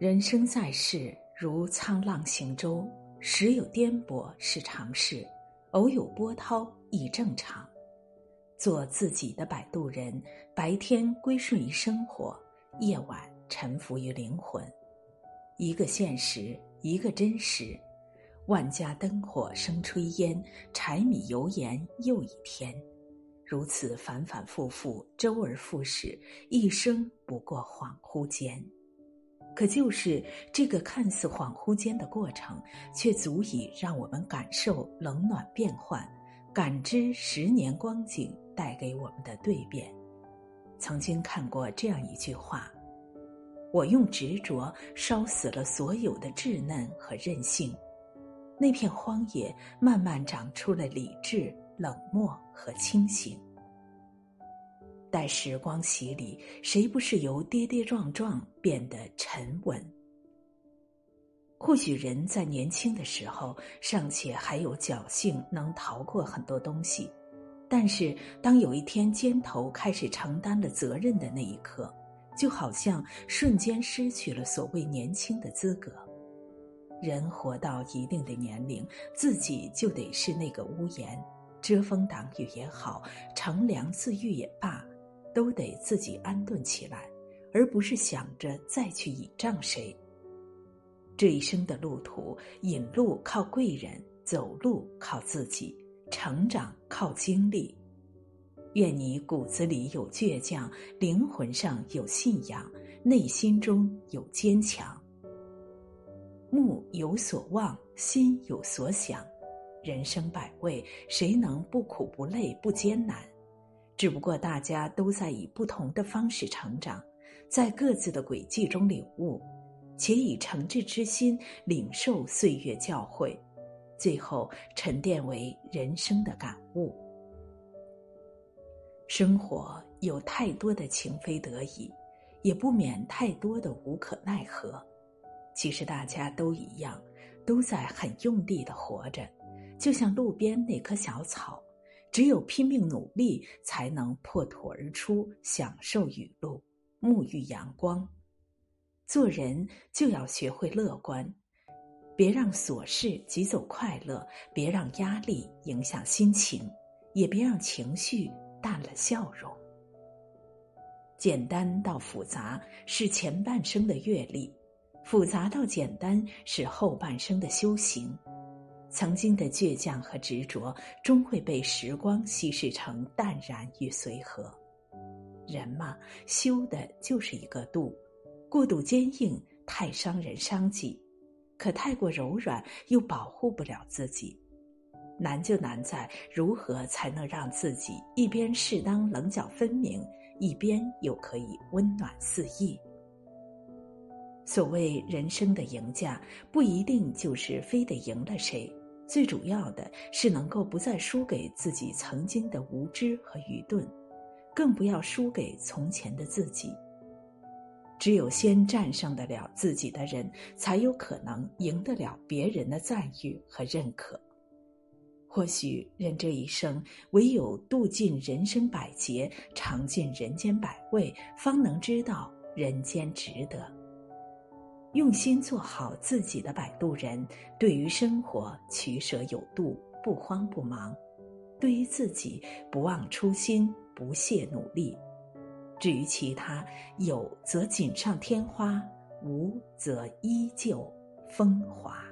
人生在世，如沧浪行舟，时有颠簸是常事，偶有波涛亦正常。做自己的摆渡人，白天归顺于生活，夜晚臣服于灵魂。一个现实，一个真实。万家灯火生炊烟，柴米油盐又一天。如此反反复复，周而复始，一生不过恍惚间。可就是这个看似恍惚间的过程，却足以让我们感受冷暖变幻，感知十年光景带给我们的蜕变。曾经看过这样一句话：“我用执着烧死了所有的稚嫩和任性，那片荒野慢慢长出了理智、冷漠和清醒。”待时光洗礼，谁不是由跌跌撞撞变得沉稳？或许人在年轻的时候尚且还有侥幸，能逃过很多东西，但是当有一天肩头开始承担了责任的那一刻，就好像瞬间失去了所谓年轻的资格。人活到一定的年龄，自己就得是那个屋檐，遮风挡雨也好，乘凉自愈也罢。都得自己安顿起来，而不是想着再去倚仗谁。这一生的路途，引路靠贵人，走路靠自己，成长靠经历。愿你骨子里有倔强，灵魂上有信仰，内心中有坚强。目有所望，心有所想。人生百味，谁能不苦不累不艰难？只不过大家都在以不同的方式成长，在各自的轨迹中领悟，且以诚挚之心领受岁月教诲，最后沉淀为人生的感悟。生活有太多的情非得已，也不免太多的无可奈何。其实大家都一样，都在很用力的活着，就像路边那棵小草。只有拼命努力，才能破土而出，享受雨露，沐浴阳光。做人就要学会乐观，别让琐事挤走快乐，别让压力影响心情，也别让情绪淡了笑容。简单到复杂是前半生的阅历，复杂到简单是后半生的修行。曾经的倔强和执着，终会被时光稀释成淡然与随和。人嘛，修的就是一个度。过度坚硬太伤人伤己，可太过柔软又保护不了自己。难就难在如何才能让自己一边适当棱角分明，一边又可以温暖四溢。所谓人生的赢家，不一定就是非得赢了谁。最主要的是能够不再输给自己曾经的无知和愚钝，更不要输给从前的自己。只有先战胜得了自己的人，才有可能赢得了别人的赞誉和认可。或许人这一生，唯有度尽人生百劫，尝尽人间百味，方能知道人间值得。用心做好自己的摆渡人，对于生活取舍有度，不慌不忙；对于自己不忘初心，不懈努力。至于其他，有则锦上添花，无则依旧风华。